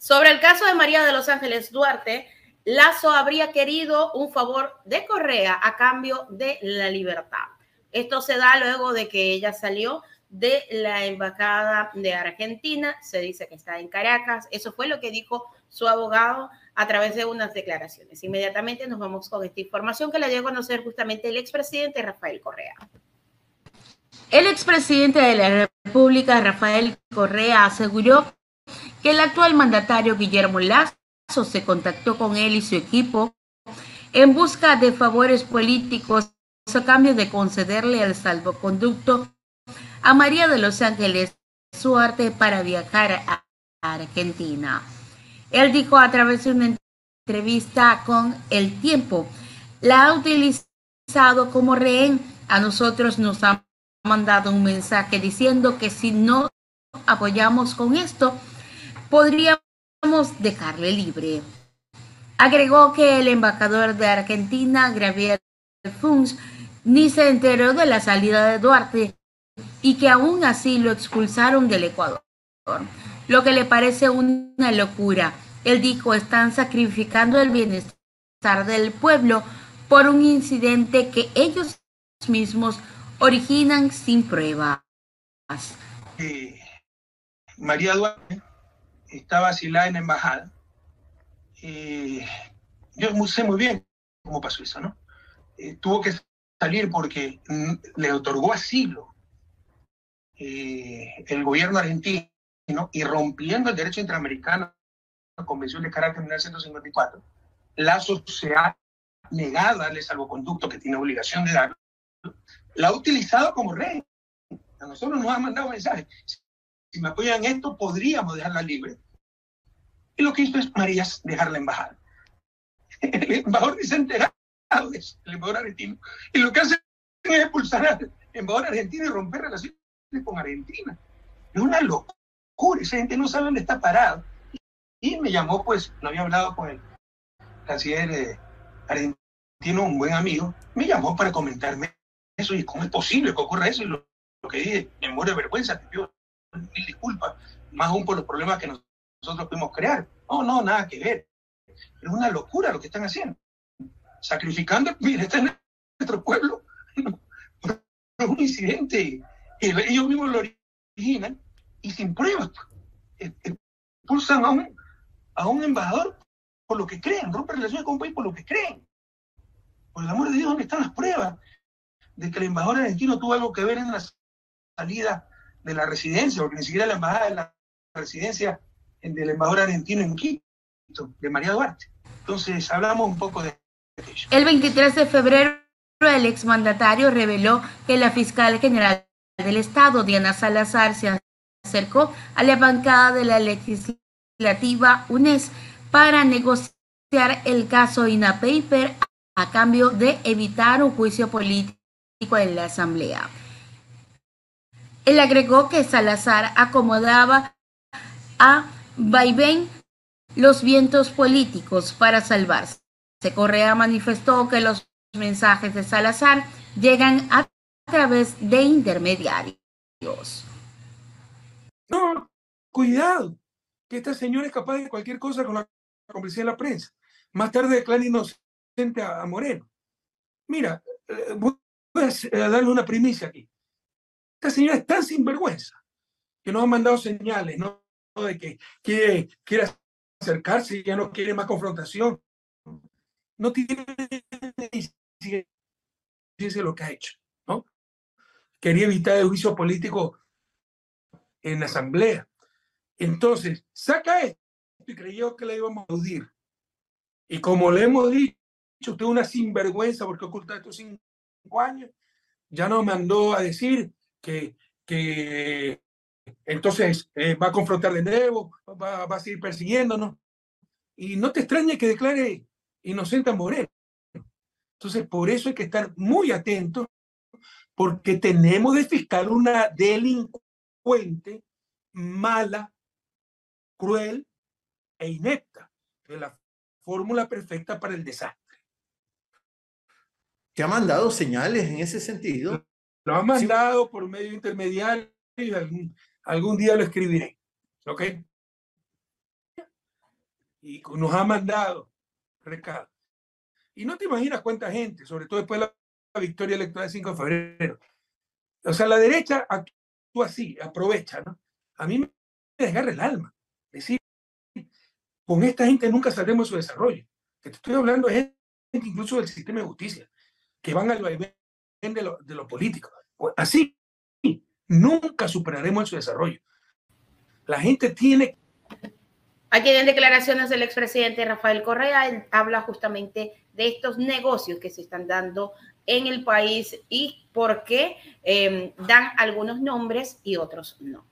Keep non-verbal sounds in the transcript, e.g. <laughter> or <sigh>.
Sobre el caso de María de Los Ángeles Duarte, Lazo habría querido un favor de Correa a cambio de la libertad. Esto se da luego de que ella salió de la embajada de Argentina, se dice que está en Caracas, eso fue lo que dijo su abogado a través de unas declaraciones. Inmediatamente nos vamos con esta información que le dio a conocer justamente el expresidente Rafael Correa. El expresidente de la República, Rafael Correa, aseguró que el actual mandatario Guillermo Lazo se contactó con él y su equipo en busca de favores políticos a cambio de concederle el salvoconducto a María de los Ángeles Suarte para viajar a Argentina. Él dijo a través de una entrevista con El Tiempo, la ha utilizado como rehén. A nosotros nos ha mandado un mensaje diciendo que si no apoyamos con esto, podríamos dejarle libre. Agregó que el embajador de Argentina, Gabriel Funz, ni se enteró de la salida de Duarte y que aún así lo expulsaron del Ecuador, lo que le parece una locura. Él dijo, están sacrificando el bienestar del pueblo por un incidente que ellos mismos originan sin pruebas. Eh, María Duarte estaba asilada en la embajada. Eh, yo sé muy bien cómo pasó eso, ¿no? Eh, tuvo que salir porque le otorgó asilo eh, el gobierno argentino y rompiendo el derecho interamericano, la Convención de Carácter 1954, Lazo se ha negado a darle salvoconducto que tiene obligación de darlo, la ha utilizado como rey. A nosotros nos ha mandado mensajes. Si me apoyan esto, podríamos dejarla libre. Y lo que hizo es Marías dejarla embajada. El embajador ni se enterado el embajador argentino. Y lo que hace es expulsar al embajador argentino y romper relaciones con Argentina. Es una locura. Esa gente no sabe dónde está parado. Y me llamó, pues, no había hablado con el canciller eh, argentino, un buen amigo, me llamó para comentarme eso y cómo es posible que ocurra eso. Y lo, que dije, me muero de vergüenza, te pido mil disculpas, más aún por los problemas que nosotros pudimos crear. No, no, nada que ver. Es una locura lo que están haciendo sacrificando mire, está en nuestro pueblo <laughs> por un incidente. Ellos mismos lo originan y sin pruebas pues, expulsan a un, a un embajador por lo que creen, rompen relaciones con un país por lo que creen. Por el amor de Dios, ¿dónde están las pruebas de que el embajador argentino tuvo algo que ver en la salida de la residencia, porque ni siquiera la embajada de la residencia del embajador argentino en Quito, de María Duarte? Entonces, hablamos un poco de el 23 de febrero, el exmandatario reveló que la fiscal general del Estado, Diana Salazar, se acercó a la bancada de la legislativa UNES para negociar el caso INA Paper a cambio de evitar un juicio político en la Asamblea. Él agregó que Salazar acomodaba a vaivén los vientos políticos para salvarse. Correa manifestó que los mensajes de Salazar llegan a través de intermediarios. No, cuidado, que esta señora es capaz de cualquier cosa con la complicidad de la prensa. Más tarde declara inocente a, Moreno. Mira, eh, voy a darle una primicia aquí. Esta señora es tan sinvergüenza que nos ha mandado señales, ¿no? De que quiere, quiere acercarse ya no quiere más confrontación no tiene ni lo que ha hecho, ¿no? Quería evitar el juicio político en la asamblea. Entonces, saca esto y creyó que le íbamos a audir. Y como le hemos dicho, usted es una sinvergüenza porque oculta estos cinco años, ya nos mandó a decir que, entonces eh, va a confrontar de nuevo, va, va a seguir persiguiéndonos. Y no te extrañe que declare inocente a Moreno. Entonces, por eso hay que estar muy atentos, porque tenemos de fiscal una delincuente mala, cruel e inepta. Es la fórmula perfecta para el desastre. ¿Te ha mandado señales en ese sentido? Lo ha mandado por medio intermediario y algún, algún día lo escribiré. ¿Ok? y nos ha mandado recado. Y no te imaginas cuánta gente, sobre todo después de la victoria electoral del 5 de febrero. O sea, la derecha actúa así, aprovecha, ¿no? A mí me desgarra el alma. decir, con esta gente nunca saldremos de su desarrollo. Que te estoy hablando de gente incluso del sistema de justicia, que van al vaivén de lo, de lo político. Así, nunca superaremos su desarrollo. La gente tiene Aquí en declaraciones del expresidente Rafael Correa, él habla justamente de estos negocios que se están dando en el país y por qué eh, dan algunos nombres y otros no.